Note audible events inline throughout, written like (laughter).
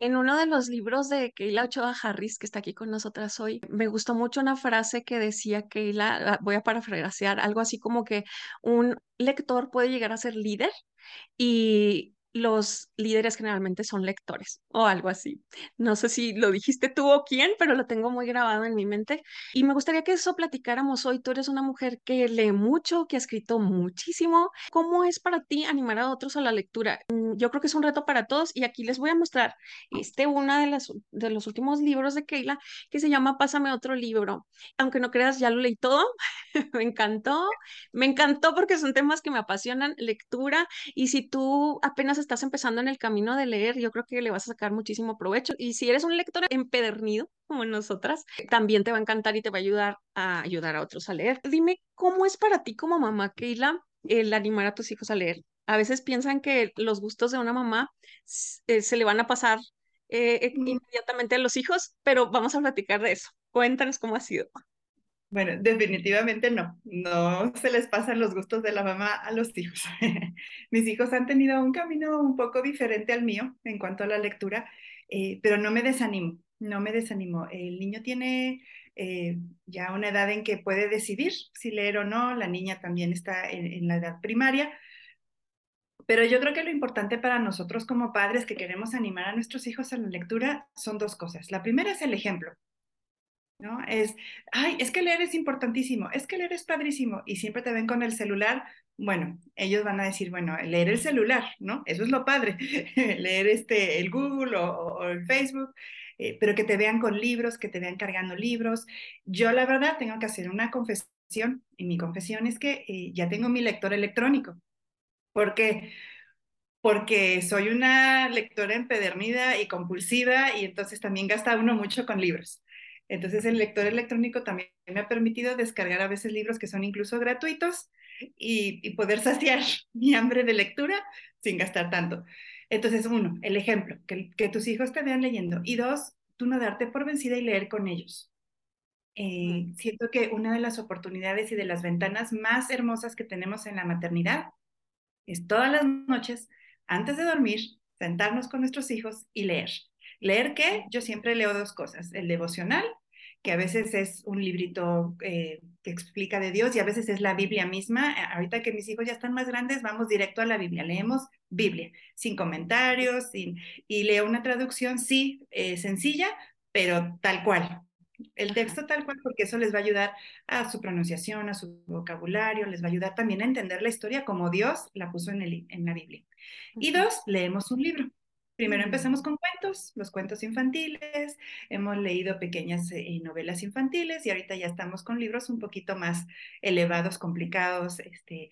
En uno de los libros de Keila Ochoa Harris, que está aquí con nosotras hoy, me gustó mucho una frase que decía Keila, ah, voy a parafrasear, algo así como que un lector puede llegar a ser líder y los líderes generalmente son lectores o algo así. No sé si lo dijiste tú o quién, pero lo tengo muy grabado en mi mente. Y me gustaría que eso platicáramos hoy. Tú eres una mujer que lee mucho, que ha escrito muchísimo. ¿Cómo es para ti animar a otros a la lectura? Mm, yo creo que es un reto para todos y aquí les voy a mostrar este uno de, las, de los últimos libros de Keila que se llama Pásame otro libro. Aunque no creas, ya lo leí todo. (laughs) me encantó. Me encantó porque son temas que me apasionan, lectura. Y si tú apenas estás empezando en el camino de leer, yo creo que le vas a sacar muchísimo provecho. Y si eres un lector empedernido, como nosotras, también te va a encantar y te va a ayudar a ayudar a otros a leer. Dime, ¿cómo es para ti como mamá, Keila, el animar a tus hijos a leer? A veces piensan que los gustos de una mamá eh, se le van a pasar eh, inmediatamente a los hijos, pero vamos a platicar de eso. Cuéntanos cómo ha sido. Bueno, definitivamente no, no se les pasan los gustos de la mamá a los hijos. (laughs) Mis hijos han tenido un camino un poco diferente al mío en cuanto a la lectura, eh, pero no me desanimo, no me desanimo. El niño tiene eh, ya una edad en que puede decidir si leer o no, la niña también está en la edad primaria, pero yo creo que lo importante para nosotros como padres que queremos animar a nuestros hijos a la lectura son dos cosas. La primera es el ejemplo. ¿No? Es, ay, es que leer es importantísimo, es que leer es padrísimo, y siempre te ven con el celular, bueno, ellos van a decir, bueno, leer el celular, ¿no? Eso es lo padre, (laughs) leer este, el Google o, el Facebook, eh, pero que te vean con libros, que te vean cargando libros. Yo la verdad tengo que hacer una confesión, y mi confesión es que eh, ya tengo mi lector electrónico. ¿Por qué? Porque soy una lectora empedernida y compulsiva y entonces también gasta uno mucho con libros. Entonces el lector electrónico también me ha permitido descargar a veces libros que son incluso gratuitos y, poder (laughs) saciar mi hambre de lectura sin gastar tanto. Entonces, uno, el ejemplo, que, que, tus hijos te vean leyendo. Y dos, tú no darte por vencida y leer con ellos. Eh, siento que una de las oportunidades y de las ventanas más hermosas que tenemos en la maternidad es todas las noches, antes de dormir, sentarnos con nuestros hijos y leer. ¿Leer qué? Yo siempre leo dos cosas, el devocional, que a veces es un librito eh, que explica de Dios y a veces es la Biblia misma. Ahorita que mis hijos ya están más grandes, vamos directo a la Biblia, leemos Biblia, sin comentarios, sin, y leo una traducción, sí, eh, sencilla, pero tal cual. El texto tal cual, porque eso les va a ayudar a su pronunciación, a su vocabulario, les va a ayudar también a entender la historia como Dios la puso en, el, en la Biblia. Y dos, leemos un libro. Primero empezamos con cuentos, los cuentos infantiles, hemos leído pequeñas eh, novelas infantiles y ahorita ya estamos con libros un poquito más elevados, complicados, este,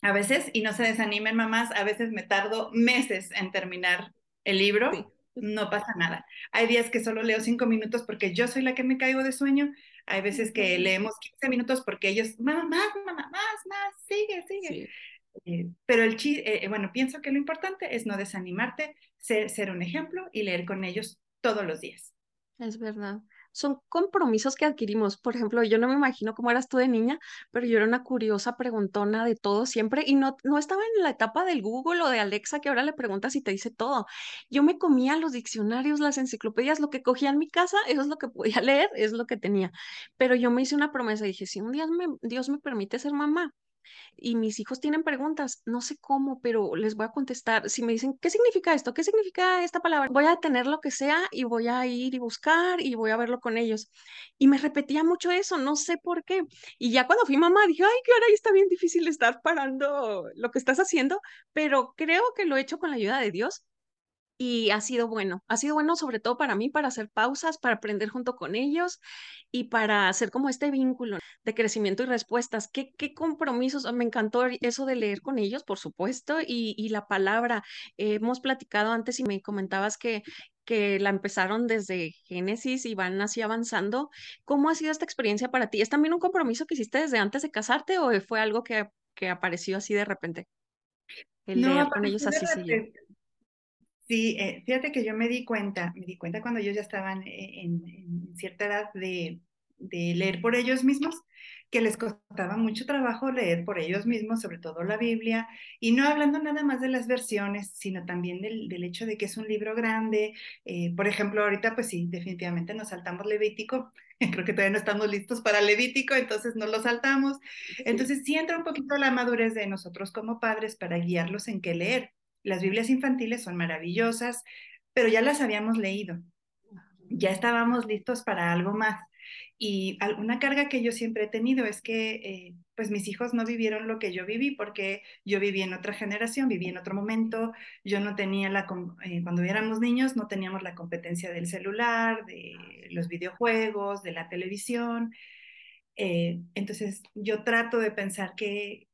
a veces, y no se desanimen mamás, a veces me tardo meses en terminar el libro, no pasa nada. Hay días que solo leo cinco minutos porque yo soy la que me caigo de sueño, hay veces que leemos 15 minutos porque ellos, mamá, más, mamá, más, más, sigue, sigue. Eh, pero el eh, bueno, pienso que lo importante es no desanimarte, ser, ser un ejemplo y leer con ellos todos los días. Es verdad. Son compromisos que adquirimos. Por ejemplo, yo no me imagino cómo eras tú de niña, pero yo era una curiosa preguntona de todo siempre y no, no estaba en la etapa del Google o de Alexa que ahora le preguntas y te dice todo. Yo me comía los diccionarios, las enciclopedias, lo que cogía en mi casa, eso es lo que podía (laughs) leer, es lo que tenía. Pero yo me hice una promesa dije, si un día me, Dios me permite ser mamá, y mis hijos tienen preguntas, no sé cómo, pero les voy a contestar. Si me dicen, ¿qué significa esto? ¿Qué significa esta palabra? Voy a tener lo que sea y voy a ir y buscar y voy a verlo con ellos. Y me repetía mucho eso, no sé por qué. Y ya cuando fui mamá dije, ay, que ahora está bien difícil estar parando lo que estás haciendo, pero creo que lo he hecho con la ayuda de Dios y ha sido bueno. Ha sido bueno sobre todo para mí, para hacer pausas, para aprender junto con ellos y para hacer como este vínculo de crecimiento y respuestas. ¿Qué, qué compromisos? Me encantó eso de leer con ellos, por supuesto, y, y la palabra. hemos platicado antes y me comentabas que, que la empezaron desde Génesis y van así avanzando. ¿Cómo ha sido esta experiencia para ti? ¿Es también un compromiso que hiciste desde antes de casarte o fue algo que, que apareció así de repente? El leer con ellos así seguido. Sí, eh, fíjate que yo me di cuenta, me di cuenta cuando ellos ya estaban eh, en, cierta edad de, de leer por ellos mismos, que les costaba mucho trabajo leer por ellos mismos, sobre todo la Biblia, y no hablando nada más de las versiones, sino también del, del hecho de que es un libro grande. Eh, por ejemplo, ahorita pues sí, definitivamente nos saltamos Levítico, (laughs) creo que todavía no estamos listos para Levítico, entonces no lo saltamos. Entonces sí entra un poquito la madurez de nosotros como padres para guiarlos en qué leer. Las Biblias infantiles son maravillosas, pero ya las habíamos leído, ya estábamos listos para algo más. Y una carga que yo siempre he tenido es que eh, pues mis hijos no vivieron lo que yo viví porque yo viví en otra generación, viví en otro momento, yo no tenía la, eh, cuando éramos niños no teníamos la competencia del celular, de los videojuegos, de la televisión. Eh, entonces yo trato de pensar que,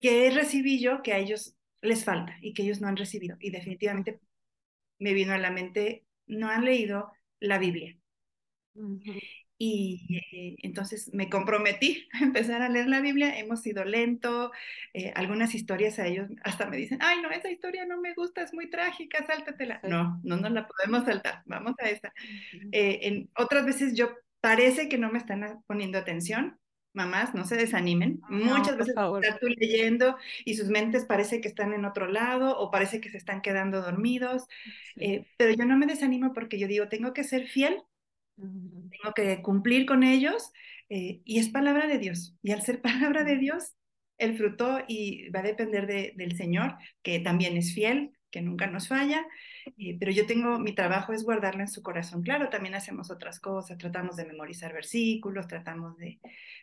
que recibí yo que a ellos les falta y que ellos no han recibido. Y definitivamente me vino a la mente, no han leído la Biblia. Y eh, entonces me comprometí a empezar a leer la Biblia. Hemos ido lento. Eh, algunas historias a ellos hasta me dicen, ay, no, esa historia no me gusta, es muy trágica, sáltatela. No, no nos la podemos saltar. Vamos a esa. Eh, en otras veces yo parece que no me están poniendo atención. Mamás, no se desanimen. Muchas veces están tú leyendo y sus mentes parece que están en otro lado o parece que se están quedando dormidos. pero yo no me desanimo porque yo digo, tengo que ser fiel tengo que cumplir con ellos eh, y es palabra de Dios. Y al ser (laughs) palabra de Dios, el fruto y va a depender del Señor, que también es fiel, que nunca nos falla, eh, pero yo tengo, mi trabajo es guardarlo en su corazón. Claro, también hacemos otras cosas, tratamos de memorizar versículos, tratamos de...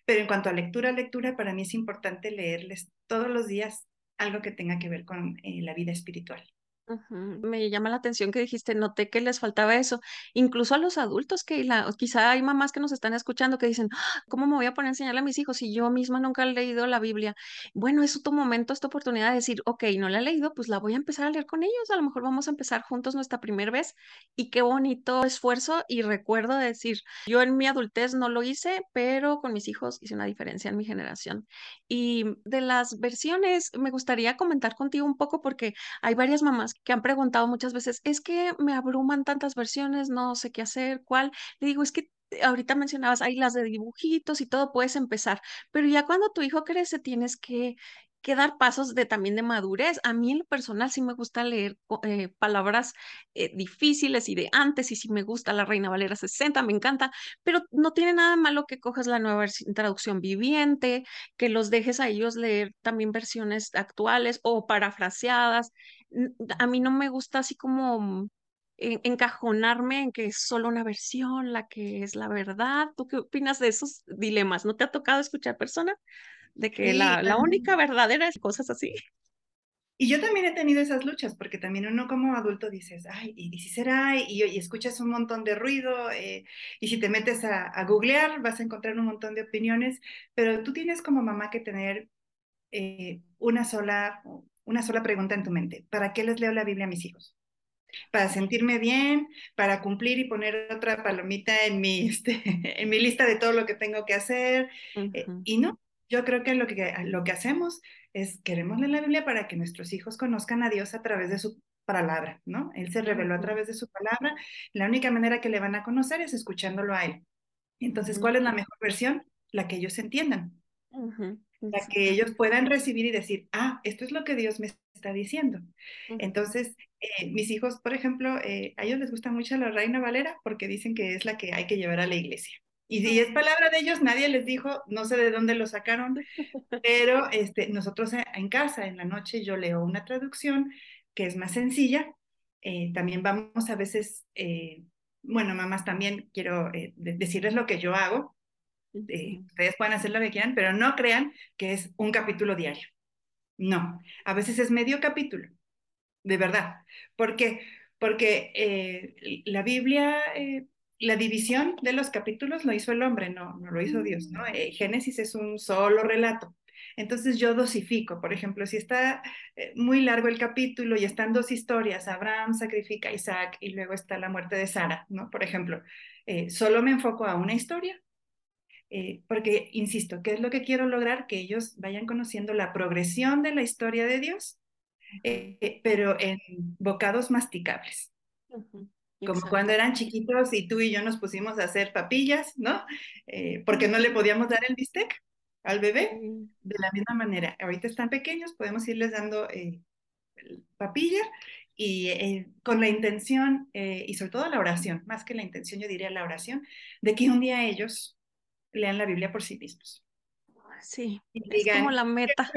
Pero en cuanto a lectura, lectura, para mí es importante leerles todos los días algo que tenga que ver con eh, la vida espiritual. Me llama la atención que dijiste, noté que les faltaba eso, incluso a los adultos que la, quizá hay mamás que nos están escuchando que dicen, ¡Ah! ¿cómo me voy a poner a enseñarle a mis hijos si yo misma nunca he leído la Biblia? Bueno, es tu momento, esta oportunidad de decir, ok, no la he leído, pues la voy a empezar a leer con ellos, a lo mejor vamos a empezar juntos nuestra primera vez y qué bonito esfuerzo y recuerdo de decir, yo en mi adultez no lo hice, pero con mis hijos hice una diferencia en mi generación. Y de las versiones, me gustaría comentar contigo un poco porque hay varias mamás que han preguntado muchas veces, es que me abruman tantas versiones, no sé qué hacer, cuál. Le digo, es que ahorita mencionabas, hay las de dibujitos y todo, puedes empezar, pero ya cuando tu hijo crece tienes que que dar pasos de también de madurez. A mí en lo personal sí me gusta leer eh, palabras eh, difíciles y de antes y sí me gusta la Reina Valera 60, me encanta, pero no tiene nada malo que cojas la nueva traducción viviente, que los dejes a ellos leer también versiones actuales o parafraseadas. A mí no me gusta así como encajonarme en que es solo una versión la que es la verdad. ¿Tú qué opinas de esos dilemas? ¿No te ha tocado escuchar personas? de que la, la única verdadera es cosas así. Y yo también he tenido esas luchas, porque también uno como adulto dices, ay, ¿y, si será? Y, y, escuchas un montón de ruido, eh, y si te metes a, a, googlear vas a encontrar un montón de opiniones, pero tú tienes como mamá que tener eh, una, sola, una sola pregunta en tu mente, ¿para qué les leo la Biblia a mis hijos? para sentirme bien, para cumplir y poner otra palomita en mi, (laughs) este, en mi lista de todo lo que tengo que hacer. Eh, y no, yo creo que lo, que lo que hacemos es queremos leer la Biblia para que nuestros hijos conozcan a Dios a través de su palabra, ¿no? Él se reveló a través de su palabra. La única manera que le van a conocer es escuchándolo a Él. Entonces, ¿cuál es la mejor versión? La que ellos entiendan. La que ellos puedan recibir y decir, ah, esto es lo que Dios me está diciendo. Entonces, eh, mis hijos, por ejemplo, eh, a ellos les gusta mucho la Reina Valera porque dicen que es la que hay que llevar a la iglesia. Y si es palabra de ellos, nadie les dijo, no sé de dónde lo sacaron, (laughs) pero este, nosotros en casa, en la noche, yo leo una traducción que es más sencilla. Eh, también vamos a veces, eh, bueno, mamás, también quiero eh, decirles lo que yo hago. Ustedes pueden hacer lo que quieran, pero no crean que es un capítulo diario. No, a veces es medio capítulo, de verdad. ¿Por qué? Porque la Biblia la división de los capítulos lo hizo el hombre, no, no lo hizo Dios, ¿no? Mm. Eh, Génesis es un solo relato. Entonces yo dosifico, por ejemplo, si está eh, muy largo el capítulo y están dos historias, Abraham sacrifica a Isaac y luego está la muerte de Sara, ¿no? Por ejemplo, eh, solo me enfoco a una historia, porque, insisto, ¿qué es lo que quiero lograr? Que ellos vayan conociendo la progresión de la historia de Dios, pero en bocados masticables. como cuando eran chiquitos y tú y yo nos pusimos a hacer papillas, ¿no? Eh, porque no le podíamos dar el bistec al bebé. De la misma manera, ahorita están pequeños, podemos irles dando eh, papilla y eh, con la intención, y sobre todo la oración, más que la intención, yo diría la oración, de que un día ellos lean la Biblia por sí mismos. Sí, es como la meta.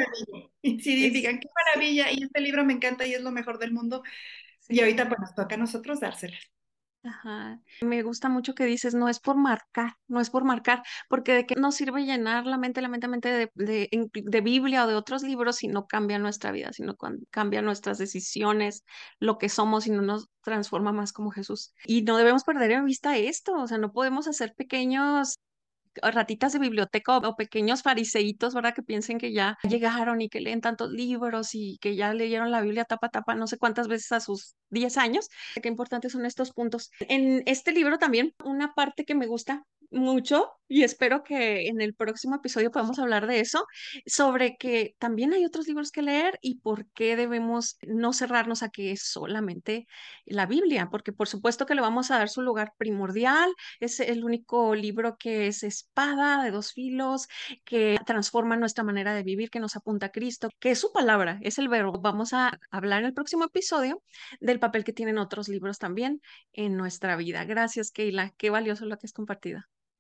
Y sí, digan, qué maravilla, y este libro me encanta y es lo mejor del mundo. Y ahorita pues nos toca a nosotros dárselas. Ajá. Me gusta mucho que dices, no es por marcar, no es por marcar, porque de qué nos sirve llenar la mente, la mente, la mente de, de, de Biblia o de otros libros si no cambia nuestra vida, si no cambia nuestras decisiones, lo que somos y no nos transforma más como Jesús. Y no debemos perder en vista esto, o sea, no podemos hacer pequeños ratitas de biblioteca o, pequeños fariseitos, ¿verdad? Que piensen que ya llegaron y que leen tantos libros y que ya leyeron la Biblia tapa tapa no sé cuántas veces a sus 10 años. Qué importantes son estos puntos. En este libro también, una parte que me gusta mucho y espero que en el próximo episodio podamos hablar de eso, sobre que también hay otros libros que leer y por qué debemos no cerrarnos a que es solamente la Biblia, porque por supuesto que le vamos a dar su lugar primordial, es el único libro que es espada de dos filos, que transforma nuestra manera de vivir, que nos apunta a Cristo, que es su palabra, es el verbo. Vamos a hablar en el próximo episodio del papel que tienen otros libros también en nuestra vida. Gracias, Keila. Qué valioso lo que has compartido.